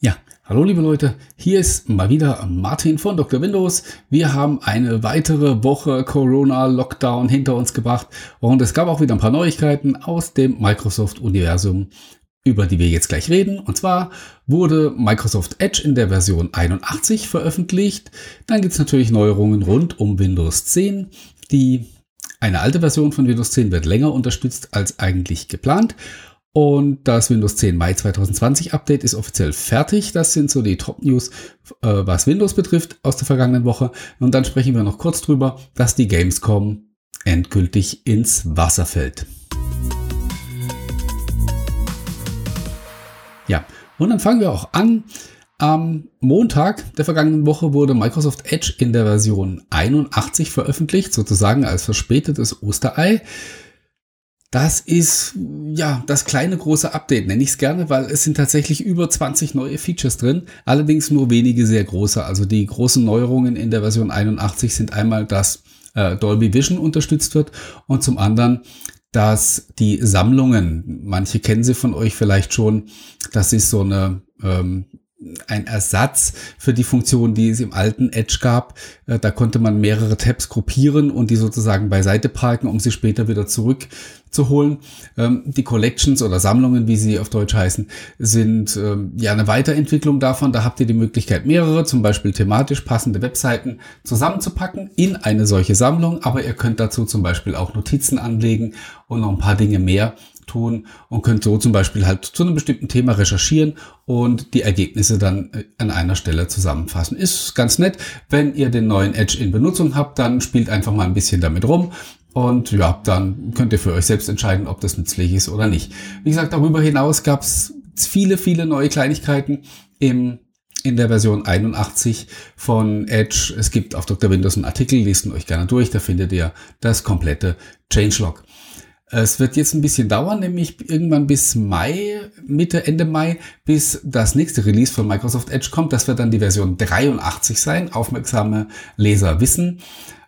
Ja, hallo liebe Leute, hier ist mal wieder Martin von Dr. Windows. Wir haben eine weitere Woche Corona-Lockdown hinter uns gebracht und es gab auch wieder ein paar Neuigkeiten aus dem Microsoft-Universum, über die wir jetzt gleich reden. Und zwar wurde Microsoft Edge in der Version 81 veröffentlicht. Dann gibt es natürlich Neuerungen rund um Windows 10. Die eine alte Version von Windows 10 wird länger unterstützt als eigentlich geplant. Und das Windows 10 Mai 2020 Update ist offiziell fertig. Das sind so die Top News, äh, was Windows betrifft aus der vergangenen Woche. Und dann sprechen wir noch kurz drüber, dass die Gamescom endgültig ins Wasser fällt. Ja, und dann fangen wir auch an. Am Montag der vergangenen Woche wurde Microsoft Edge in der Version 81 veröffentlicht, sozusagen als verspätetes Osterei. Das ist ja das kleine große Update, nenne ich es gerne, weil es sind tatsächlich über 20 neue Features drin, allerdings nur wenige sehr große. Also die großen Neuerungen in der Version 81 sind einmal, dass äh, Dolby Vision unterstützt wird und zum anderen, dass die Sammlungen, manche kennen sie von euch vielleicht schon, das ist so eine ähm, ein Ersatz für die Funktion, die es im alten Edge gab. Äh, da konnte man mehrere Tabs gruppieren und die sozusagen beiseite parken, um sie später wieder zurückzuholen. Ähm, die Collections oder Sammlungen, wie sie auf Deutsch heißen, sind ähm, ja eine Weiterentwicklung davon. Da habt ihr die Möglichkeit, mehrere, zum Beispiel thematisch passende Webseiten zusammenzupacken in eine solche Sammlung. Aber ihr könnt dazu zum Beispiel auch Notizen anlegen und noch ein paar Dinge mehr tun und könnt so zum Beispiel halt zu einem bestimmten Thema recherchieren und die Ergebnisse dann äh, an einer Stelle zusammenfassen. Ist ganz nett. Wenn ihr den neuen Edge in Benutzung habt, dann spielt einfach mal ein bisschen damit rum. Und ja, dann könnt ihr für euch selbst entscheiden, ob das nützlich ist oder nicht. Wie gesagt, darüber hinaus gab es viele, viele neue Kleinigkeiten im in der Version 81 von Edge. Es gibt auf Dr. Windows einen Artikel, lest ihn euch gerne durch, da findet ihr das komplette Changelog. Es wird jetzt ein bisschen dauern, nämlich irgendwann bis Mai, Mitte, Ende Mai, bis das nächste Release von Microsoft Edge kommt. Das wird dann die Version 83 sein. Aufmerksame Leser wissen.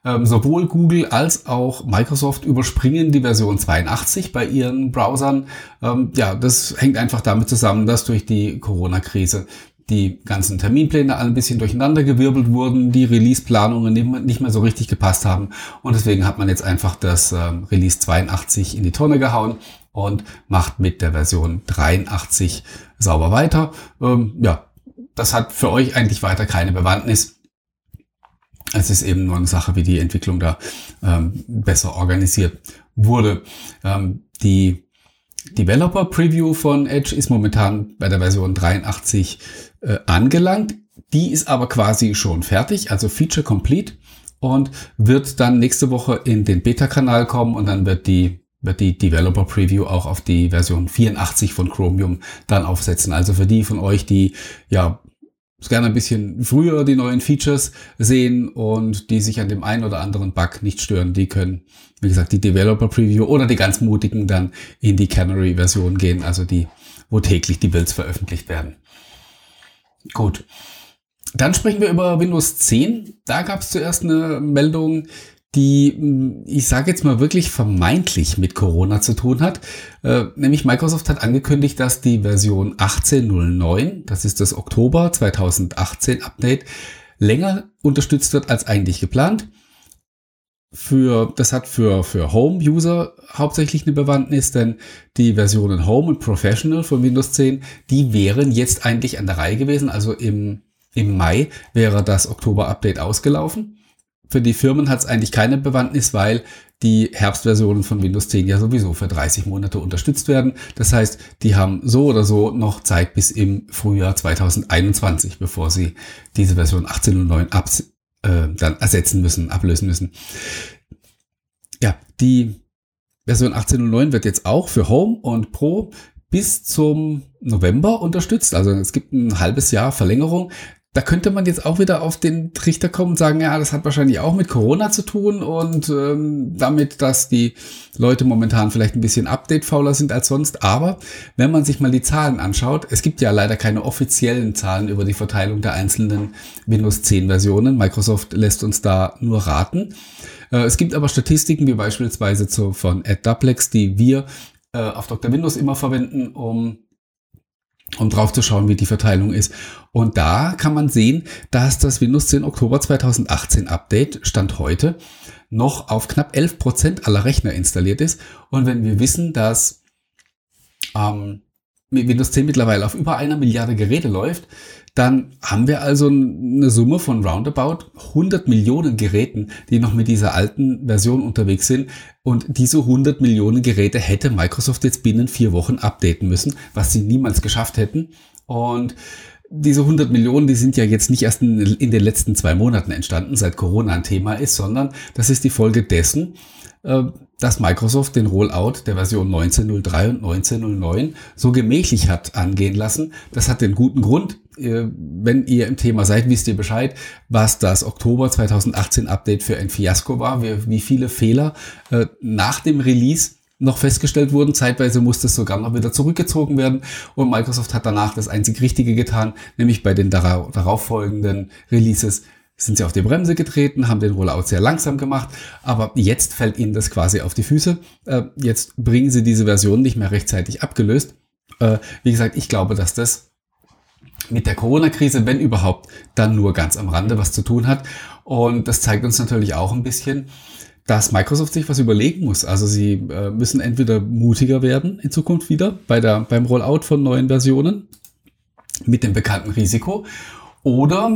Ähm, sowohl Google als auch Microsoft überspringen die Version 82 bei ihren Browsern. Ähm, ja, das hängt einfach damit zusammen, dass durch die Corona-Krise die ganzen Terminpläne alle ein bisschen durcheinander gewirbelt wurden, die Release-Planungen nicht mehr so richtig gepasst haben und deswegen hat man jetzt einfach das ähm, Release 82 in die Tonne gehauen und macht mit der Version 83 sauber weiter. Ähm, ja, das hat für euch eigentlich weiter keine Bewandtnis. Es ist eben nur eine Sache, wie die Entwicklung da ähm, besser organisiert wurde. Ähm, die Developer Preview von Edge ist momentan bei der Version 83 äh, angelangt. Die ist aber quasi schon fertig, also Feature Complete und wird dann nächste Woche in den Beta-Kanal kommen und dann wird die wird die Developer Preview auch auf die Version 84 von Chromium dann aufsetzen. Also für die von euch, die ja gerne ein bisschen früher die neuen Features sehen und die sich an dem einen oder anderen Bug nicht stören, die können, wie gesagt, die Developer Preview oder die ganz mutigen dann in die Canary Version gehen, also die, wo täglich die Builds veröffentlicht werden. Gut. Dann sprechen wir über Windows 10. Da gab es zuerst eine Meldung, die, hm, ich sage jetzt mal wirklich vermeintlich mit Corona zu tun hat. Äh, nämlich Microsoft hat angekündigt, dass die Version 18.09, das ist das Oktober 2018 Update, länger unterstützt wird als eigentlich geplant. Für, das hat für, für Home-User hauptsächlich eine Bewandtnis, denn die Versionen Home und Professional von Windows 10, die wären jetzt eigentlich an der Reihe gewesen. Also im, im Mai wäre das Oktober-Update ausgelaufen. Für die Firmen hat es eigentlich keine Bewandtnis, weil die Herbstversionen von Windows 10 ja sowieso für 30 Monate unterstützt werden. Das heißt, die haben so oder so noch Zeit bis im Frühjahr 2021, bevor sie diese Version 18.09 ab, äh, dann ersetzen müssen, ablösen müssen. Ja, die Version 18.09 wird jetzt auch für Home und Pro bis zum November unterstützt. Also es gibt ein halbes Jahr Verlängerung da könnte man jetzt auch wieder auf den Trichter kommen und sagen, ja, das hat wahrscheinlich auch mit Corona zu tun und ähm, damit, dass die Leute momentan vielleicht ein bisschen update-fauler sind als sonst. Aber wenn man sich mal die Zahlen anschaut, es gibt ja leider keine offiziellen Zahlen über die Verteilung der einzelnen Windows 10 Versionen. Microsoft lässt uns da nur raten. Äh, es gibt aber Statistiken wie beispielsweise zu, von AdDuplex, die wir äh, auf Dr. Windows immer verwenden, um um drauf zu schauen, wie die Verteilung ist. Und da kann man sehen, dass das Windows 10 Oktober 2018 Update Stand heute noch auf knapp 11 Prozent aller Rechner installiert ist. Und wenn wir wissen, dass ähm, Windows 10 mittlerweile auf über einer Milliarde Geräte läuft, dann haben wir also eine Summe von roundabout 100 Millionen Geräten, die noch mit dieser alten Version unterwegs sind. Und diese 100 Millionen Geräte hätte Microsoft jetzt binnen vier Wochen updaten müssen, was sie niemals geschafft hätten. Und diese 100 Millionen, die sind ja jetzt nicht erst in, den letzten zwei Monaten entstanden, seit Corona ein Thema ist, sondern das ist die Folge dessen, äh, dass Microsoft den Rollout der Version 19.03 und 19.09 so gemächlich hat angehen lassen. Das hat den guten Grund. Wenn ihr im Thema seid, wisst ihr Bescheid, was das Oktober 2018 Update für ein Fiasko war, wie viele Fehler äh, nach dem Release noch festgestellt wurden. Zeitweise musste es sogar noch wieder zurückgezogen werden und Microsoft hat danach das einzig Richtige getan, nämlich bei den darauffolgenden Releases sind sie auf die Bremse getreten, haben den Rollout sehr langsam gemacht, aber jetzt fällt ihnen das quasi auf die Füße. Äh, jetzt bringen sie diese Version nicht mehr rechtzeitig abgelöst. Äh, wie gesagt, ich glaube, dass das mit der Corona-Krise, wenn überhaupt, dann nur ganz am Rande was zu tun hat. Und das zeigt uns natürlich auch ein bisschen, dass Microsoft sich was überlegen muss. Also sie äh, müssen entweder mutiger werden in Zukunft wieder bei der, beim Rollout von neuen Versionen mit dem bekannten Risiko oder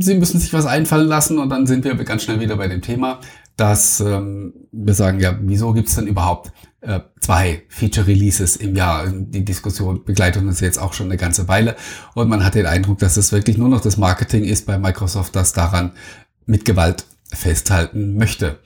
sie müssen sich was einfallen lassen und dann sind wir ganz schnell wieder bei dem Thema, dass ähm, wir sagen, ja, wieso gibt es denn überhaupt äh, zwei Feature-Releases im Jahr? Die Diskussion begleitet uns jetzt auch schon eine ganze Weile und man hat den Eindruck, dass es wirklich nur noch das Marketing ist bei Microsoft, das daran mit Gewalt festhalten möchte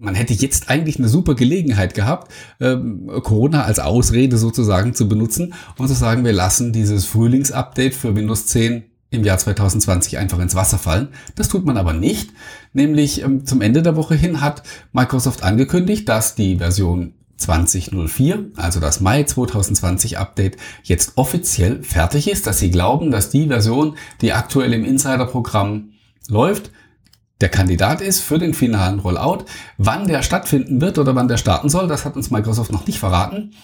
man hätte jetzt eigentlich eine super Gelegenheit gehabt, ähm, Corona als Ausrede sozusagen zu benutzen und zu sagen, wir lassen dieses Frühlingsupdate für Windows 10 im Jahr 2020 einfach ins Wasser fallen. Das tut man aber nicht. Nämlich ähm, zum Ende der Woche hin hat Microsoft angekündigt, dass die Version 2004, also das Mai 2020 Update, jetzt offiziell fertig ist, dass sie glauben, dass die Version, die aktuell im Insider-Programm läuft, der Kandidat ist für den finalen Rollout. Wann der stattfinden wird oder wann der starten soll, das hat uns Microsoft noch nicht verraten.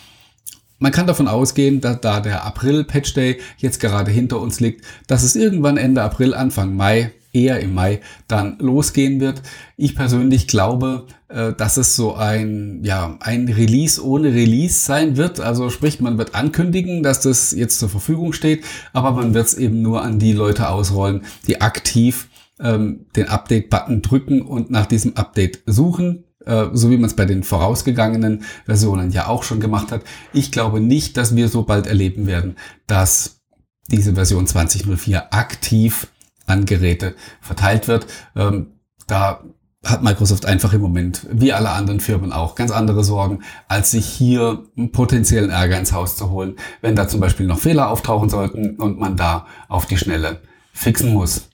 Man kann davon ausgehen, dass da der April-Patch Day jetzt gerade hinter uns liegt, dass es irgendwann Ende April, Anfang Mai, eher im Mai, dann losgehen wird. Ich persönlich glaube, äh, dass es so ein, ja, ein Release ohne Release sein wird. Also sprich, man wird ankündigen, dass das jetzt zur Verfügung steht, aber man wird es eben nur an die Leute ausrollen, die aktiv ähm, den Update-Button drücken und nach diesem Update suchen äh, so wie man es bei den vorausgegangenen Versionen ja auch schon gemacht hat. Ich glaube nicht, dass wir so bald erleben werden, dass diese Version 2004 aktiv an Geräte verteilt wird. Ähm, da hat Microsoft einfach im Moment, wie alle anderen Firmen auch, ganz andere Sorgen, als sich hier potenziellen Ärger ins Haus zu holen, wenn da zum Beispiel noch Fehler auftauchen sollten und man da auf die Schnelle fixen muss.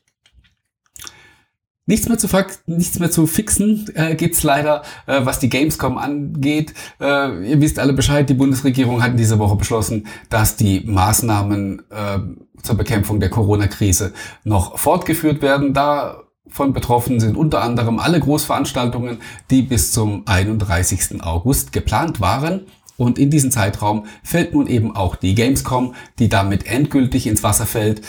Nichts mehr zu, nichts mehr zu fixen äh, gibt's leider, äh, was die Gamescom angeht. Äh, ihr wisst alle Bescheid, die Bundesregierung hat diese Woche beschlossen, dass die Maßnahmen äh, zur Bekämpfung der Corona-Krise noch fortgeführt werden. Davon betroffen sind unter anderem alle Großveranstaltungen, die bis zum 31. August geplant waren. Und in diesen Zeitraum fällt nun eben auch die Gamescom, die damit endgültig ins Wasser fällt.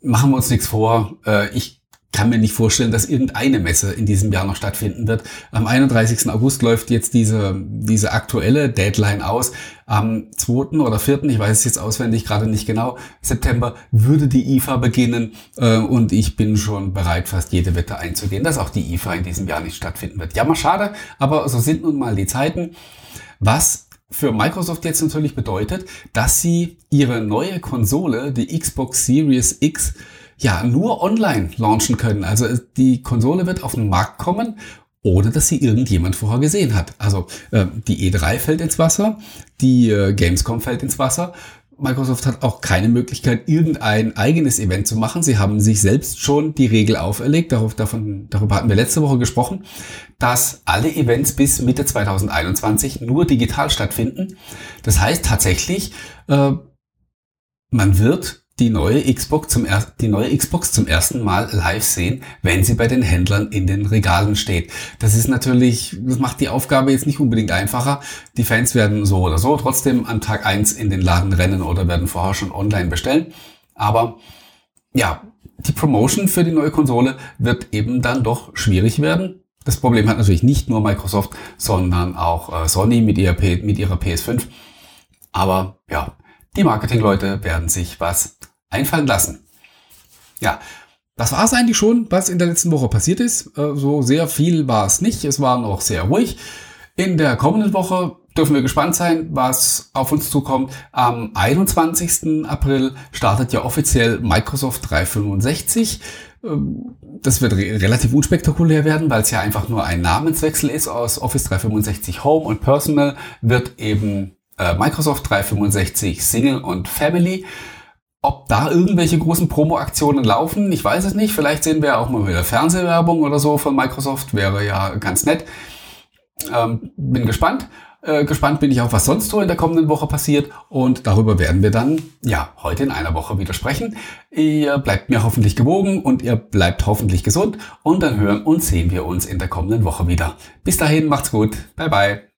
Machen wir uns nichts vor. Äh, ich kann mir nicht vorstellen, dass irgendeine Messe in diesem Jahr noch stattfinden wird. Am 31. August läuft jetzt diese, diese aktuelle Deadline aus. Am 2. oder 4., ich weiß es jetzt auswendig gerade nicht genau, September würde die IFA beginnen äh, und ich bin schon bereit, fast jede Wette einzugehen, dass auch die IFA in diesem Jahr nicht stattfinden wird. Ja, mal schade, aber so sind nun mal die Zeiten. Was für Microsoft jetzt natürlich bedeutet, dass sie ihre neue Konsole, die Xbox Series X, ja nur online launchen können. Also die Konsole wird auf den Markt kommen ohne dass sie irgendjemand vorher gesehen hat. Also äh, die E3 fällt ins Wasser, die äh, Gamescom fällt ins Wasser. Microsoft hat auch keine Möglichkeit, irgendein eigenes Event zu machen. Sie haben sich selbst schon die Regel auferlegt, darauf, davon, darüber hatten wir letzte Woche gesprochen, dass alle Events bis Mitte 2021 nur digital stattfinden. Das heißt tatsächlich, äh, man wird die neue Xbox zum, er die neue Xbox zum ersten Mal live sehen, wenn sie bei den Händlern in den Regalen steht. Das ist natürlich, das macht die Aufgabe jetzt nicht unbedingt einfacher. Die Fans werden so oder so trotzdem an Tag eins in den Laden rennen oder werden vorher schon online bestellen. Aber ja, die Promotion für die neue Konsole wird eben dann doch schwierig werden. Das Problem hat natürlich nicht nur Microsoft, sondern auch äh, Sony mit, ihrer P mit ihrer PS5. Aber ja, die Marketingleute werden sich was einfallen lassen. Ja, das war es eigentlich schon, was in der letzten Woche passiert ist. Äh, so sehr viel war es nicht. Es war noch sehr ruhig. In der kommenden Woche dürfen wir gespannt sein, was auf uns zukommt. Am 21. April startet ja offiziell Microsoft 365. Ähm, das wird re relativ unspektakulär werden, weil es ja einfach nur ein Namenswechsel ist aus Office 365 Home und Personal wird eben äh, Microsoft 365 Single und Family. Ob da irgendwelche großen Promo-Aktionen laufen, ich weiß es nicht. Vielleicht sehen wir auch mal wieder Fernsehwerbung oder so von Microsoft, wäre ja ganz nett. Ähm, bin gespannt. Äh, gespannt bin ich auch, was sonst so in der kommenden Woche passiert. Und darüber werden wir dann, ja, heute in einer Woche wieder sprechen. Ihr bleibt mir hoffentlich gewogen und ihr bleibt hoffentlich gesund. Und dann hören und sehen wir uns in der kommenden Woche wieder. Bis dahin, macht's gut. Bye bye.